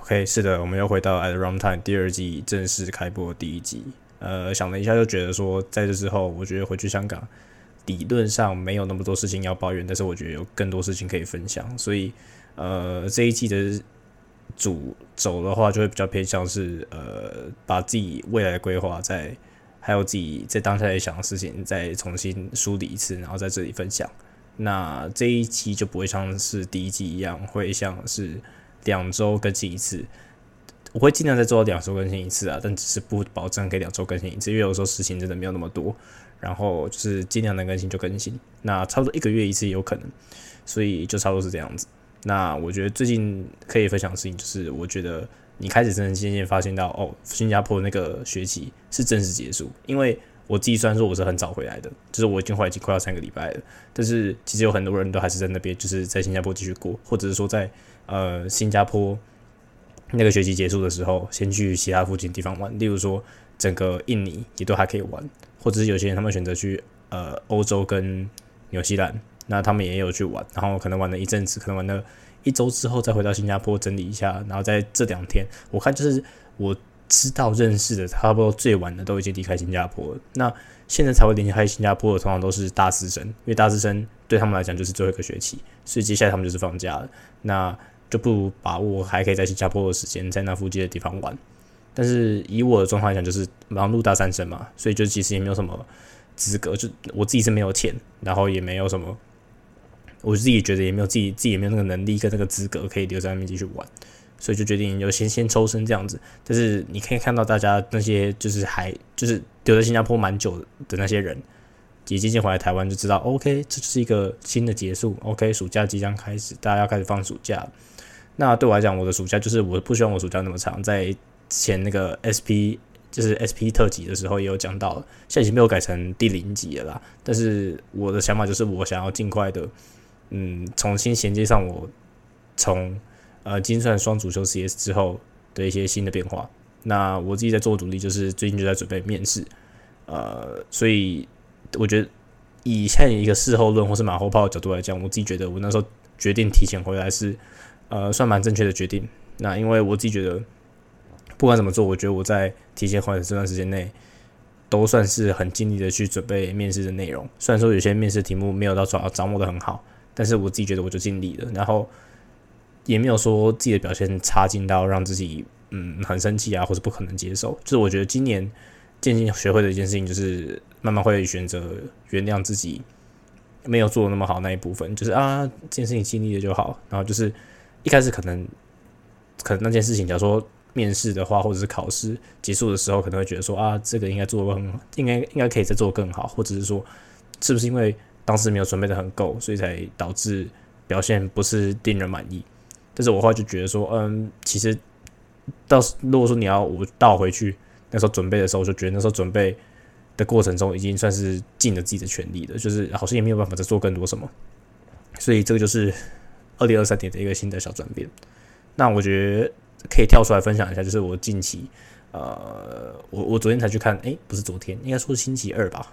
OK，是的，我们又回到《At Runtime》第二季正式开播第一集。呃，想了一下，就觉得说，在这之后，我觉得回去香港，理论上没有那么多事情要抱怨，但是我觉得有更多事情可以分享。所以，呃，这一季的主轴的话，就会比较偏向是，呃，把自己未来的规划，在还有自己在当下在想的事情，再重新梳理一次，然后在这里分享。那这一期就不会像是第一季一样，会像是两周更新一次。我会尽量再做到两周更新一次啊，但只是不保证可以两周更新一次，因为有时候事情真的没有那么多。然后就是尽量能更新就更新，那差不多一个月一次也有可能，所以就差不多是这样子。那我觉得最近可以分享的事情就是，我觉得你开始真的渐渐发现到，哦，新加坡那个学期是正式结束。因为我自己虽然说我是很早回来的，就是我已经回来已经快要三个礼拜了，但是其实有很多人都还是在那边，就是在新加坡继续过，或者是说在呃新加坡。那个学期结束的时候，先去其他附近地方玩，例如说整个印尼也都还可以玩，或者是有些人他们选择去呃欧洲跟纽西兰，那他们也有去玩，然后可能玩了一阵子，可能玩了一周之后再回到新加坡整理一下，然后在这两天，我看就是我知道认识的差不多最晚的都已经离开新加坡了，那现在才会离开新加坡的通常都是大四生，因为大四生对他们来讲就是最后一个学期，所以接下来他们就是放假了，那。就不如把握还可以在新加坡的时间，在那附近的地方玩。但是以我的状况来讲，就是忙碌大三生嘛，所以就其实也没有什么资格。就我自己是没有钱，然后也没有什么，我自己觉得也没有自己自己也没有那个能力跟那个资格可以留在那边继续玩，所以就决定就先先抽身这样子。但是你可以看到大家那些就是还就是留在新加坡蛮久的那些人，也渐渐回来台湾，就知道 OK，这就是一个新的结束。OK，暑假即将开始，大家要开始放暑假。那对我来讲，我的暑假就是我不希望我暑假那么长。在之前那个 SP 就是 SP 特辑的时候也有讲到，现在已经没有改成第零集了啦。但是我的想法就是，我想要尽快的，嗯，重新衔接上我从呃精算双主修 CS 之后的一些新的变化。那我自己在做努力，就是最近就在准备面试，呃，所以我觉得以现在一个事后论或是马后炮的角度来讲，我自己觉得我那时候决定提前回来是。呃，算蛮正确的决定。那因为我自己觉得，不管怎么做，我觉得我在提前回来这段时间内，都算是很尽力的去准备面试的内容。虽然说有些面试题目没有到掌掌握的很好，但是我自己觉得我就尽力了。然后也没有说自己的表现差劲到让自己嗯很生气啊，或者不可能接受。就是我觉得今年渐渐学会的一件事情，就是慢慢会选择原谅自己没有做的那么好那一部分。就是啊，这件事情尽力了就好。然后就是。一开始可能，可能那件事情，假如说面试的话，或者是考试结束的时候，可能会觉得说啊，这个应该做的很，应该应该可以再做更好，或者是说，是不是因为当时没有准备的很够，所以才导致表现不是令人满意？但是我后来就觉得说，嗯，其实到如果说你要我倒回去那时候准备的时候，我就觉得那时候准备的过程中已经算是尽了自己的全力了，就是好像也没有办法再做更多什么，所以这个就是。二零二三年的一个新的小转变，那我觉得可以跳出来分享一下，就是我近期，呃，我我昨天才去看，诶，不是昨天，应该说是星期二吧，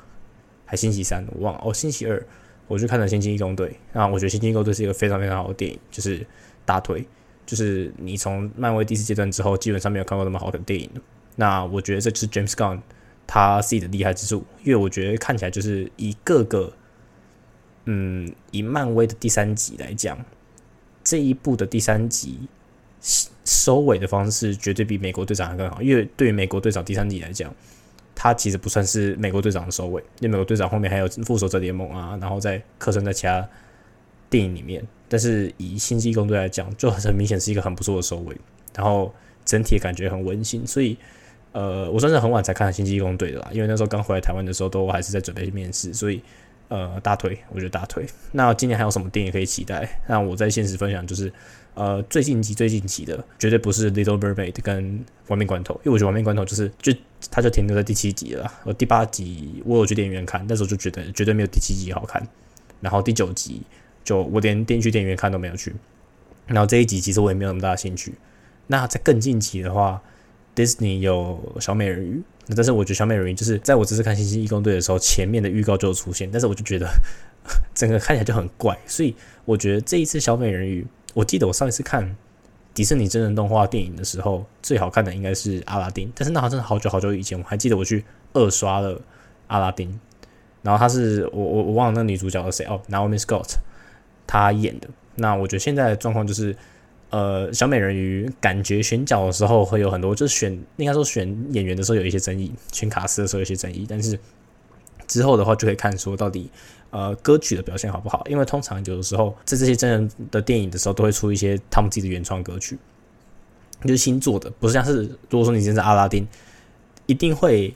还星期三，我忘了。哦，星期二我去看了《星际义工队》，那我觉得《星际义工队》是一个非常非常好的电影，就是大腿，就是你从漫威第四阶段之后，基本上没有看过那么好的电影那我觉得这就是 James Gunn 他自己的厉害之处，因为我觉得看起来就是以各个，嗯，以漫威的第三集来讲。这一部的第三集收尾的方式绝对比美国队长还更好，因为对于美国队长第三集来讲，它其实不算是美国队长的收尾，因为美国队长后面还有复仇者联盟啊，然后在刻生在其他电影里面。但是以星际工队来讲，就很明显是一个很不错的收尾，然后整体感觉很温馨。所以，呃，我算是很晚才看星际工队的啦，因为那时候刚回来台湾的时候，都还是在准备面试，所以。呃，大腿，我觉得大腿。那今年还有什么电影可以期待？那我在现实分享就是，呃，最近期、最近期的绝对不是《Little Mermaid》跟《亡命关头》，因为我觉得《亡命关头》就是就它就停留在第七集了。我第八集我有去电影院看，那时候就觉得绝对没有第七集好看。然后第九集就我连电去电影院看都没有去。然后这一集其实我也没有那么大的兴趣。那在更近期的话，Disney 有小美人鱼。但是我觉得小美人鱼就是在我这次看《星星义工队》的时候，前面的预告就有出现，但是我就觉得 整个看起来就很怪，所以我觉得这一次小美人鱼，我记得我上一次看迪士尼真人动画电影的时候，最好看的应该是阿拉丁。但是那好像好久好久以前，我还记得我去二刷了阿拉丁，然后他是我我我忘了那女主角是谁哦，Naomi Scott 他演的。那我觉得现在的状况就是。呃，小美人鱼感觉选角的时候会有很多，就是选应该说选演员的时候有一些争议，选卡斯的时候有一些争议，但是之后的话就可以看说到底呃歌曲的表现好不好，因为通常有的时候在这些真人的电影的时候都会出一些他们自己的原创歌曲，就是新做的，不是像是如果说你现在阿拉丁，一定会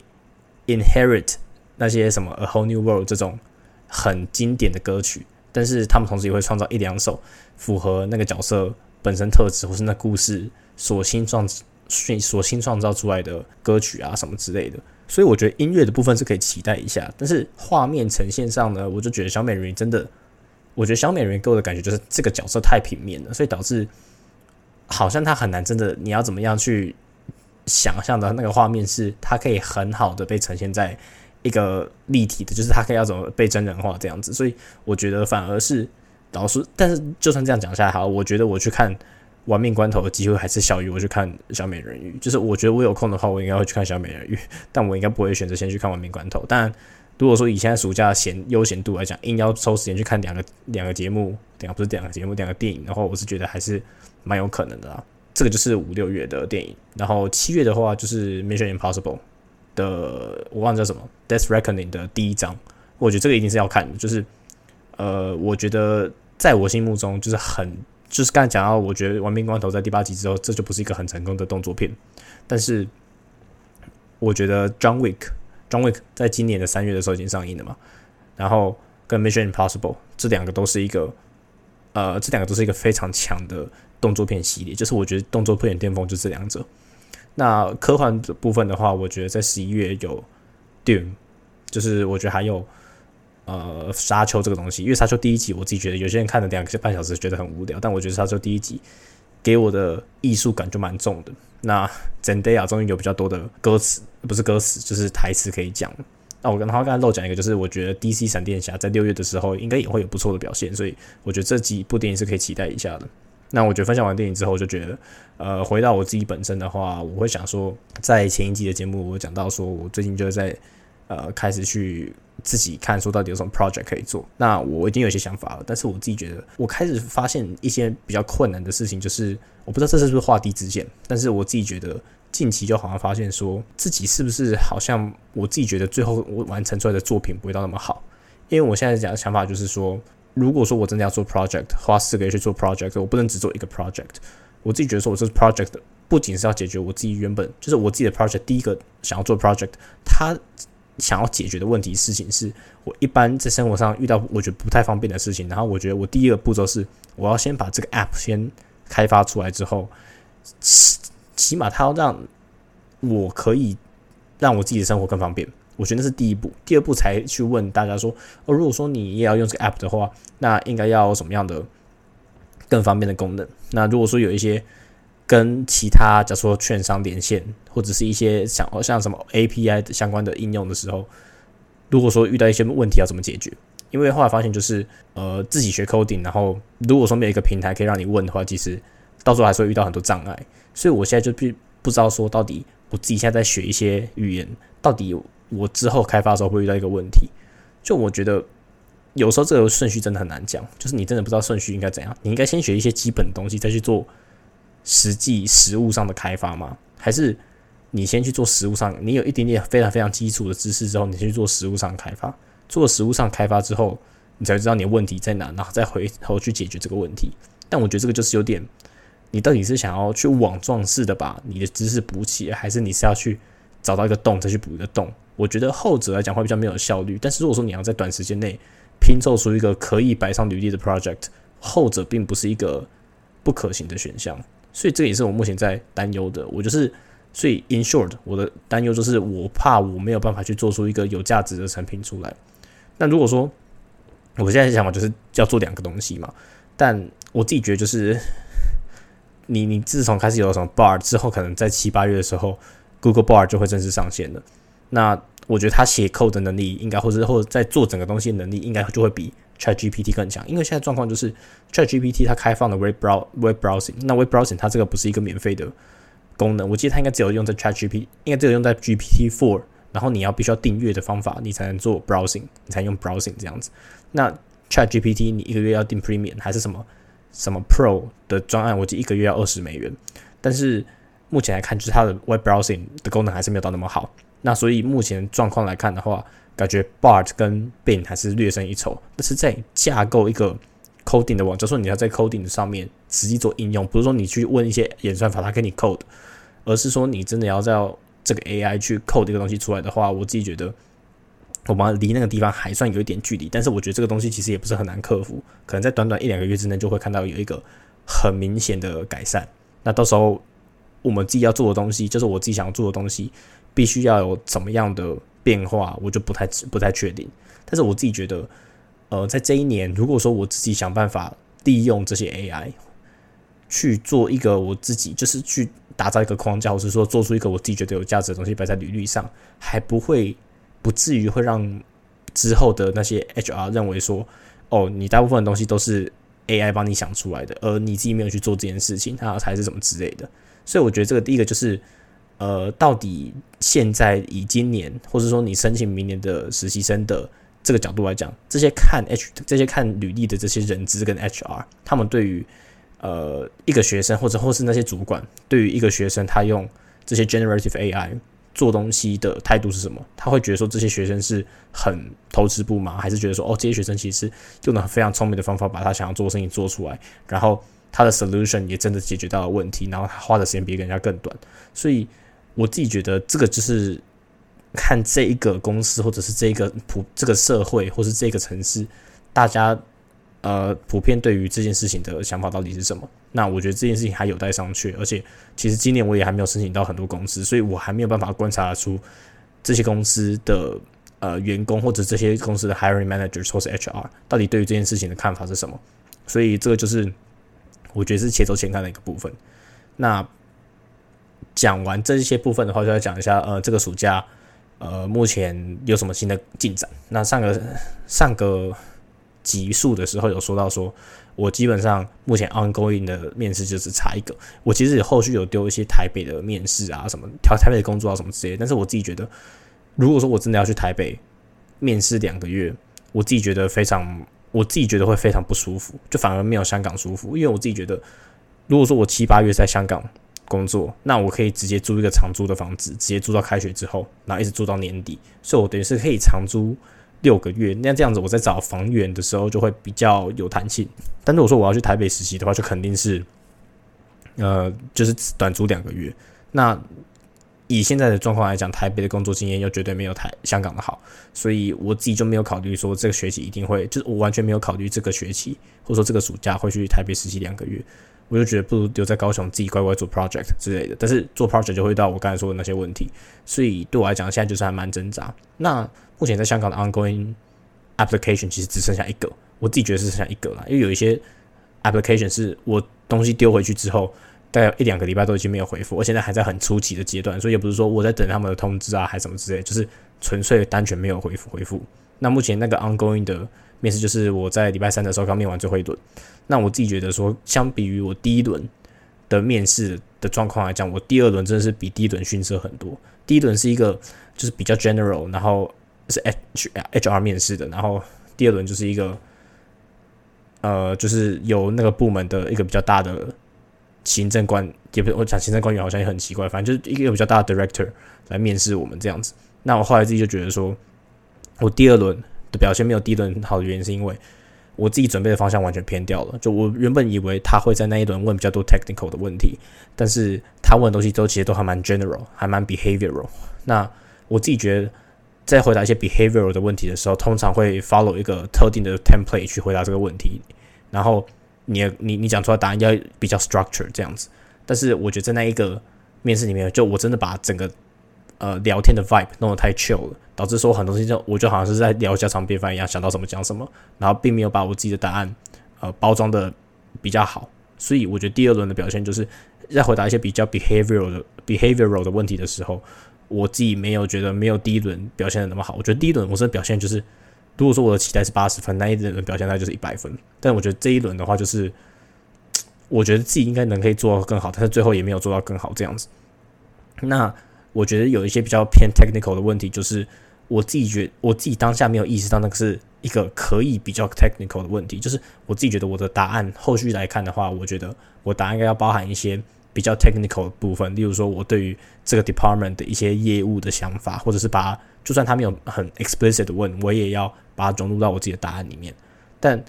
inherit 那些什么 A Whole New World 这种很经典的歌曲，但是他们同时也会创造一两首符合那个角色。本身特质，或是那故事所新创、所新创造出来的歌曲啊，什么之类的，所以我觉得音乐的部分是可以期待一下。但是画面呈现上呢，我就觉得小美人鱼真的，我觉得小美人鱼给我的感觉就是这个角色太平面了，所以导致好像他很难真的，你要怎么样去想象的那个画面是它可以很好的被呈现在一个立体的，就是它可以要怎么被真人化这样子。所以我觉得反而是。老师，但是就算这样讲下来，好，我觉得我去看《玩命关头》的机会还是小于我去看《小美人鱼》。就是我觉得我有空的话，我应该会去看《小美人鱼》，但我应该不会选择先去看《玩命关头》。但如果说以现在暑假闲悠闲度来讲，硬要抽时间去看两个两个节目，两个不是两个节目，两个电影的话，我是觉得还是蛮有可能的啦。这个就是五六月的电影，然后七月的话就是《Mission Impossible》的，我忘了叫什么，《Death Reckoning》的第一章，我觉得这个一定是要看的，就是。呃，我觉得在我心目中就是很，就是刚才讲到，我觉得《亡命关头》在第八集之后，这就不是一个很成功的动作片。但是，我觉得《John Wick》，《John Wick》在今年的三月的时候已经上映了嘛。然后跟《Mission Impossible》这两个都是一个，呃，这两个都是一个非常强的动作片系列。就是我觉得动作片巅峰就这两者。那科幻的部分的话，我觉得在十一月有《Doom，》，就是我觉得还有。呃，沙丘这个东西，因为沙丘第一集，我自己觉得有些人看了两个半小时觉得很无聊，但我觉得沙丘第一集给我的艺术感就蛮重的。那 Zendaya 终于有比较多的歌词，不是歌词，就是台词可以讲。那我跟他刚才漏讲一个，就是我觉得 DC 闪电侠在六月的时候应该也会有不错的表现，所以我觉得这几部电影是可以期待一下的。那我觉得分享完电影之后，就觉得呃，回到我自己本身的话，我会想说，在前一季的节目我讲到说，我最近就是在呃开始去。自己看说到底有什么 project 可以做，那我已经有一些想法了，但是我自己觉得我开始发现一些比较困难的事情，就是我不知道这是不是画地自限，但是我自己觉得近期就好像发现说自己是不是好像我自己觉得最后我完成出来的作品不会到那么好，因为我现在讲的想法就是说，如果说我真的要做 project，花四个月去做 project，我不能只做一个 project，我自己觉得说我这 project 不仅是要解决我自己原本就是我自己的 project，第一个想要做 project，他。想要解决的问题事情是我一般在生活上遇到我觉得不太方便的事情，然后我觉得我第一个步骤是我要先把这个 app 先开发出来之后，起起码它要让我可以让我自己的生活更方便，我觉得那是第一步。第二步才去问大家说，哦，如果说你也要用这个 app 的话，那应该要什么样的更方便的功能？那如果说有一些。跟其他，假如说券商连线，或者是一些像像什么 API 相关的应用的时候，如果说遇到一些问题要怎么解决？因为后来发现就是，呃，自己学 coding，然后如果说没有一个平台可以让你问的话，其实到时候还是会遇到很多障碍。所以我现在就不不知道说到底我自己现在在学一些语言，到底我之后开发的时候会遇到一个问题。就我觉得有时候这个顺序真的很难讲，就是你真的不知道顺序应该怎样，你应该先学一些基本的东西，再去做。实际实物上的开发吗？还是你先去做实物上？你有一点点非常非常基础的知识之后，你先去做实物上开发。做实物上开发之后，你才知道你的问题在哪，然后再回头去解决这个问题。但我觉得这个就是有点，你到底是想要去网状式的把你的知识补起，还是你是要去找到一个洞再去补一个洞？我觉得后者来讲会比较没有效率。但是如果说你要在短时间内拼凑出一个可以摆上履历的 project，后者并不是一个不可行的选项。所以这也是我目前在担忧的。我就是，所以 in short，我的担忧就是，我怕我没有办法去做出一个有价值的产品出来。那如果说我现在的想法就是要做两个东西嘛，但我自己觉得就是，你你自从开始有了什么 bar 之后，可能在七八月的时候，Google Bar 就会正式上线了。那我觉得他写 code 的能力应该，或者或者在做整个东西的能力，应该就会比 Chat GPT 更强，因为现在状况就是 Chat GPT 它开放了 Web brow Web browsing，那 Web browsing 它这个不是一个免费的功能，我记得它应该只有用在 Chat GPT，应该只有用在 GPT Four，然后你要必须要订阅的方法，你才能做 browsing，你才用 browsing 这样子。那 Chat GPT 你一个月要订 Premium 还是什么什么 Pro 的专案，我记得一个月要二十美元，但是目前来看，就是它的 Web browsing 的功能还是没有到那么好。那所以目前状况来看的话，感觉 Bart 跟 Bin 还是略胜一筹。但是在架构一个 coding 的网站，说你要在 coding 上面实际做应用，不是说你去问一些演算法，它给你 code，而是说你真的要在这个 AI 去 code 一个东西出来的话，我自己觉得我们离那个地方还算有一点距离。但是我觉得这个东西其实也不是很难克服，可能在短短一两个月之内就会看到有一个很明显的改善。那到时候我们自己要做的东西，就是我自己想要做的东西。必须要有怎么样的变化，我就不太不太确定。但是我自己觉得，呃，在这一年，如果说我自己想办法利用这些 AI 去做一个我自己，就是去打造一个框架，或是说做出一个我自己觉得有价值的东西摆在履历上，还不会不至于会让之后的那些 HR 认为说，哦，你大部分的东西都是 AI 帮你想出来的，而你自己没有去做这件事情，它才是什么之类的。所以我觉得这个第一个就是。呃，到底现在以今年，或者说你申请明年的实习生的这个角度来讲，这些看 H 这些看履历的这些人资跟 HR，他们对于呃一个学生或者或是那些主管，对于一个学生他用这些 generative AI 做东西的态度是什么？他会觉得说这些学生是很投资不吗？还是觉得说哦这些学生其实用了非常聪明的方法把他想要做的事情做出来，然后他的 solution 也真的解决到了问题，然后他花的时间比人家更短，所以。我自己觉得这个就是看这一个公司，或者是这一个普这个社会，或是这个城市，大家呃普遍对于这件事情的想法到底是什么？那我觉得这件事情还有待商榷。而且，其实今年我也还没有申请到很多公司，所以我还没有办法观察出这些公司的呃员工或者这些公司的 hiring managers 或是 HR 到底对于这件事情的看法是什么。所以这个就是我觉得是且走且看的一个部分。那。讲完这些部分的话，就要讲一下，呃，这个暑假，呃，目前有什么新的进展？那上个上个集数的时候有说到，说我基本上目前 ongoing 的面试就是差一个。我其实后续有丢一些台北的面试啊，什么调台北的工作啊，什么之类。但是我自己觉得，如果说我真的要去台北面试两个月，我自己觉得非常，我自己觉得会非常不舒服，就反而没有香港舒服。因为我自己觉得，如果说我七八月在香港。工作，那我可以直接租一个长租的房子，直接租到开学之后，然后一直租到年底，所以我等于是可以长租六个月。那这样子，我在找房源的时候就会比较有弹性。但如果说我要去台北实习的话，就肯定是，呃，就是短租两个月。那以现在的状况来讲，台北的工作经验又绝对没有台香港的好，所以我自己就没有考虑说这个学期一定会，就是我完全没有考虑这个学期或者说这个暑假会去台北实习两个月。我就觉得不如留在高雄自己乖乖做 project 之类的，但是做 project 就会到我刚才说的那些问题，所以对我来讲现在就是还蛮挣扎。那目前在香港的 ongoing application 其实只剩下一个，我自己觉得是剩下一个啦，因为有一些 application 是我东西丢回去之后，大概一两个礼拜都已经没有回复，我现在还在很初级的阶段，所以也不是说我在等他们的通知啊，还什么之类，就是纯粹单纯没有回复回复。那目前那个 ongoing 的面试就是我在礼拜三的时候刚面完最后一轮。那我自己觉得说，相比于我第一轮的面试的状况来讲，我第二轮真的是比第一轮逊色很多。第一轮是一个就是比较 general，然后是 H H R 面试的，然后第二轮就是一个呃，就是有那个部门的一个比较大的行政官，也不是我讲行政官员好像也很奇怪，反正就是一个比较大的 director 来面试我们这样子。那我后来自己就觉得说，我第二轮的表现没有第一轮好的原因是因为。我自己准备的方向完全偏掉了。就我原本以为他会在那一轮问比较多 technical 的问题，但是他问的东西都其实都还蛮 general，还蛮 behavioral。那我自己觉得，在回答一些 behavioral 的问题的时候，通常会 follow 一个特定的 template 去回答这个问题，然后你你你讲出来答案要比较 structure 这样子。但是我觉得在那一个面试里面，就我真的把整个呃聊天的 vibe 弄得太 chill 了。导致说很多东西就我就好像是在聊家常便饭一样，想到什么讲什么，然后并没有把我自己的答案呃包装的比较好，所以我觉得第二轮的表现就是在回答一些比较 behavioral 的 behavioral 的问题的时候，我自己没有觉得没有第一轮表现的那么好。我觉得第一轮我的表现就是如果说我的期待是八十分，那一轮表现那就是一百分。但我觉得这一轮的话，就是 我觉得自己应该能可以做到更好，但是最后也没有做到更好这样子。那我觉得有一些比较偏 technical 的问题，就是我自己觉我自己当下没有意识到那个是一个可以比较 technical 的问题，就是我自己觉得我的答案后续来看的话，我觉得我答案应该要包含一些比较 technical 的部分，例如说我对于这个 department 的一些业务的想法，或者是把就算他没有很 explicit 的问，我也要把它融入到我自己的答案里面。但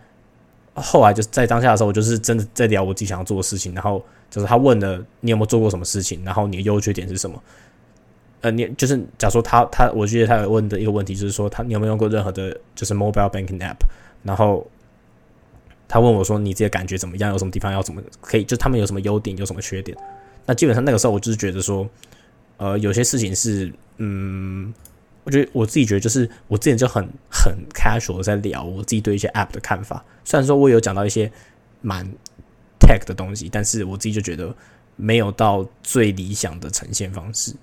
后来就是在当下的时候，我就是真的在聊我自己想要做的事情，然后就是他问了你有没有做过什么事情，然后你的优缺点是什么。呃，你就是假如说他他，我觉得他有问的一个问题就是说，他你有没有用过任何的，就是 mobile banking app？然后他问我说，你自己的感觉怎么样？有什么地方要怎么可以？就他们有什么优点，有什么缺点？那基本上那个时候，我就是觉得说，呃，有些事情是，嗯，我觉得我自己觉得就是我之前就很很 casual 在聊我自己对一些 app 的看法。虽然说我有讲到一些蛮 tech 的东西，但是我自己就觉得没有到最理想的呈现方式。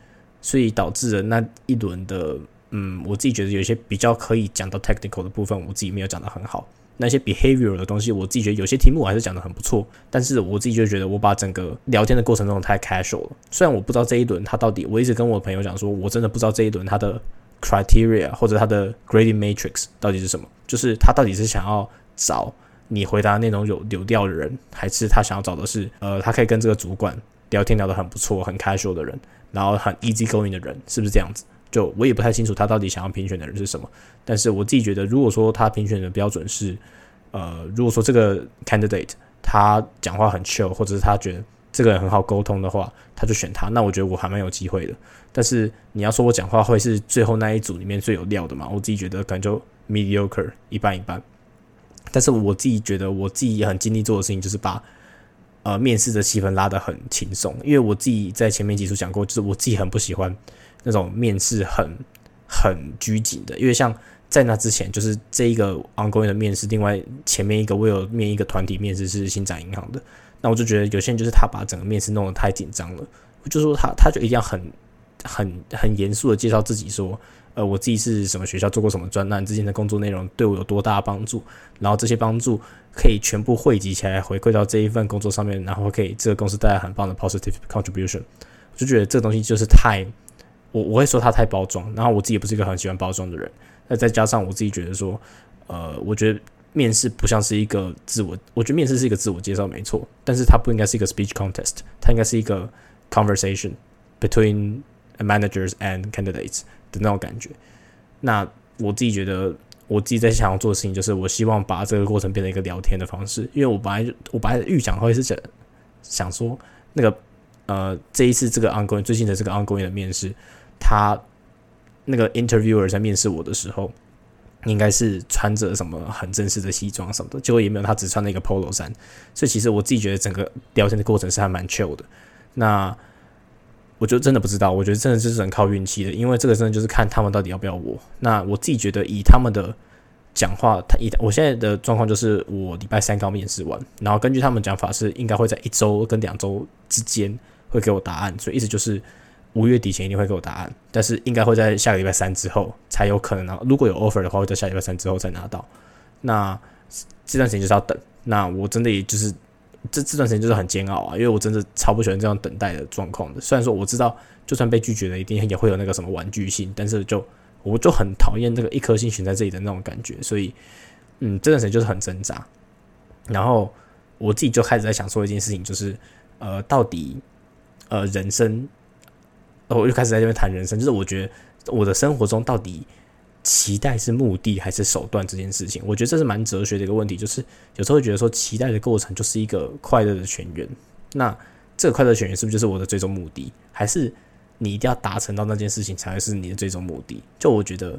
所以导致了那一轮的，嗯，我自己觉得有些比较可以讲到 technical 的部分，我自己没有讲的很好。那些 behavior 的东西，我自己觉得有些题目我还是讲的很不错。但是我自己就觉得我把整个聊天的过程中太 casual 了。虽然我不知道这一轮他到底，我一直跟我朋友讲说，我真的不知道这一轮他的 criteria 或者他的 grading matrix 到底是什么，就是他到底是想要找你回答内容有流调的人，还是他想要找的是，呃，他可以跟这个主管聊天聊得很不错、很 casual 的人。然后很 easy going 的人是不是这样子？就我也不太清楚他到底想要评选的人是什么。但是我自己觉得，如果说他评选的标准是，呃，如果说这个 candidate 他讲话很 chill，或者是他觉得这个人很好沟通的话，他就选他。那我觉得我还蛮有机会的。但是你要说我讲话会是最后那一组里面最有料的嘛？我自己觉得可能就 mediocre 一半一半。但是我自己觉得我自己也很尽力做的事情就是把。呃，面试的气氛拉得很轻松，因为我自己在前面几处讲过，就是我自己很不喜欢那种面试很很拘谨的，因为像在那之前，就是这一个 ongoing 的面试，另外前面一个我有面一个团体面试是新展银行的，那我就觉得有些人就是他把整个面试弄得太紧张了，我就说他他就一定要很很很严肃的介绍自己说。呃，我自己是什么学校做过什么专栏，之前的工作内容对我有多大帮助，然后这些帮助可以全部汇集起来回馈到这一份工作上面，然后可以这个公司带来很棒的 positive contribution。我就觉得这个东西就是太，我我会说它太包装，然后我自己也不是一个很喜欢包装的人。那再加上我自己觉得说，呃，我觉得面试不像是一个自我，我觉得面试是一个自我介绍没错，但是它不应该是一个 speech contest，它应该是一个 conversation between managers and candidates。的那种感觉，那我自己觉得，我自己在想要做的事情，就是我希望把这个过程变成一个聊天的方式。因为我本来我本来预想会是想想说，那个呃，这一次这个 ongoing 最近的这个 ongoing 的面试，他那个 interviewer 在面试我的时候，应该是穿着什么很正式的西装什么的，结果也没有，他只穿了一个 polo 衫。所以其实我自己觉得整个聊天的过程是还蛮 chill 的。那我就真的不知道，我觉得真的就是很靠运气的，因为这个真的就是看他们到底要不要我。那我自己觉得以他们的讲话，他以我现在的状况就是我礼拜三刚面试完，然后根据他们讲法是应该会在一周跟两周之间会给我答案，所以意思就是五月底前一定会给我答案，但是应该会在下个礼拜三之后才有可能拿。如果有 offer 的话，会在下礼拜三之后再拿到。那这段时间就是要等。那我真的也就是。这这段时间就是很煎熬啊，因为我真的超不喜欢这样等待的状况的。虽然说我知道，就算被拒绝了，一定也会有那个什么玩具性，但是就我就很讨厌这个一颗心悬在这里的那种感觉。所以，嗯，这段时间就是很挣扎。然后我自己就开始在想说一件事情，就是呃，到底呃人生，我就开始在这边谈人生，就是我觉得我的生活中到底。期待是目的还是手段这件事情，我觉得这是蛮哲学的一个问题。就是有时候会觉得说，期待的过程就是一个快乐的泉源。那这个快乐泉源是不是就是我的最终目的？还是你一定要达成到那件事情才会是你的最终目的？就我觉得，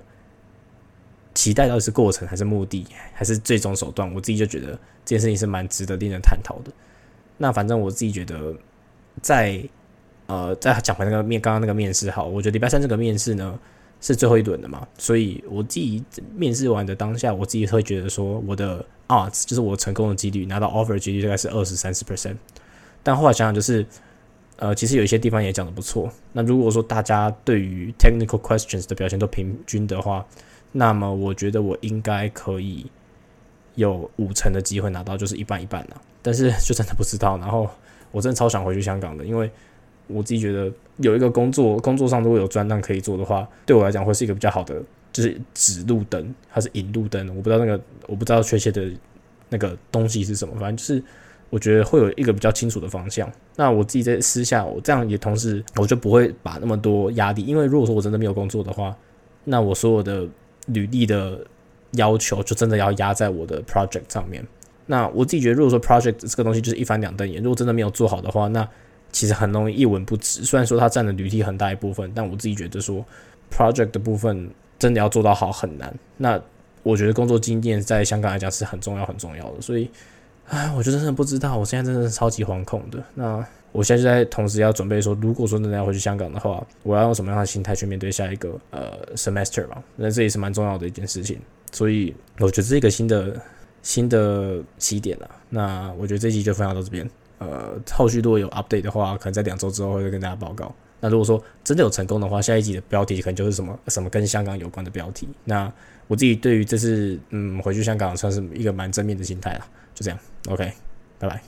期待到底是过程还是目的，还是最终手段？我自己就觉得这件事情是蛮值得令人探讨的。那反正我自己觉得，在呃，在讲回那个面刚刚那个面试，好，我觉得礼拜三这个面试呢。是最后一轮的嘛，所以我自己面试完的当下，我自己会觉得说，我的 odds 就是我成功的几率拿到 offer 几率大概是二十三十 percent。但后来想想，就是呃，其实有一些地方也讲的不错。那如果说大家对于 technical questions 的表现都平均的话，那么我觉得我应该可以有五成的机会拿到，就是一半一半啦。但是就真的不知道。然后我真的超想回去香港的，因为我自己觉得有一个工作，工作上如果有专档可以做的话，对我来讲会是一个比较好的，就是指路灯还是引路灯，我不知道那个我不知道确切的那个东西是什么，反正就是我觉得会有一个比较清楚的方向。那我自己在私下，我这样也同时我就不会把那么多压力，因为如果说我真的没有工作的话，那我所有的履历的要求就真的要压在我的 project 上面。那我自己觉得，如果说 project 这个东西就是一翻两瞪眼，如果真的没有做好的话，那其实很容易一文不值。虽然说它占了履历很大一部分，但我自己觉得说 project 的部分真的要做到好很难。那我觉得工作经验在香港来讲是很重要很重要的，所以，唉，我就真的不知道，我现在真的是超级惶恐的。那我现在就在同时要准备说，如果说真的要回去香港的话，我要用什么样的心态去面对下一个呃 semester 吧？那这也是蛮重要的一件事情。所以我觉得是一个新的。新的起点了，那我觉得这集就分享到这边。呃，后续如果有 update 的话，可能在两周之后会跟大家报告。那如果说真的有成功的话，下一集的标题可能就是什么什么跟香港有关的标题。那我自己对于这次嗯回去香港算是一个蛮正面的心态啦，就这样，OK，拜拜。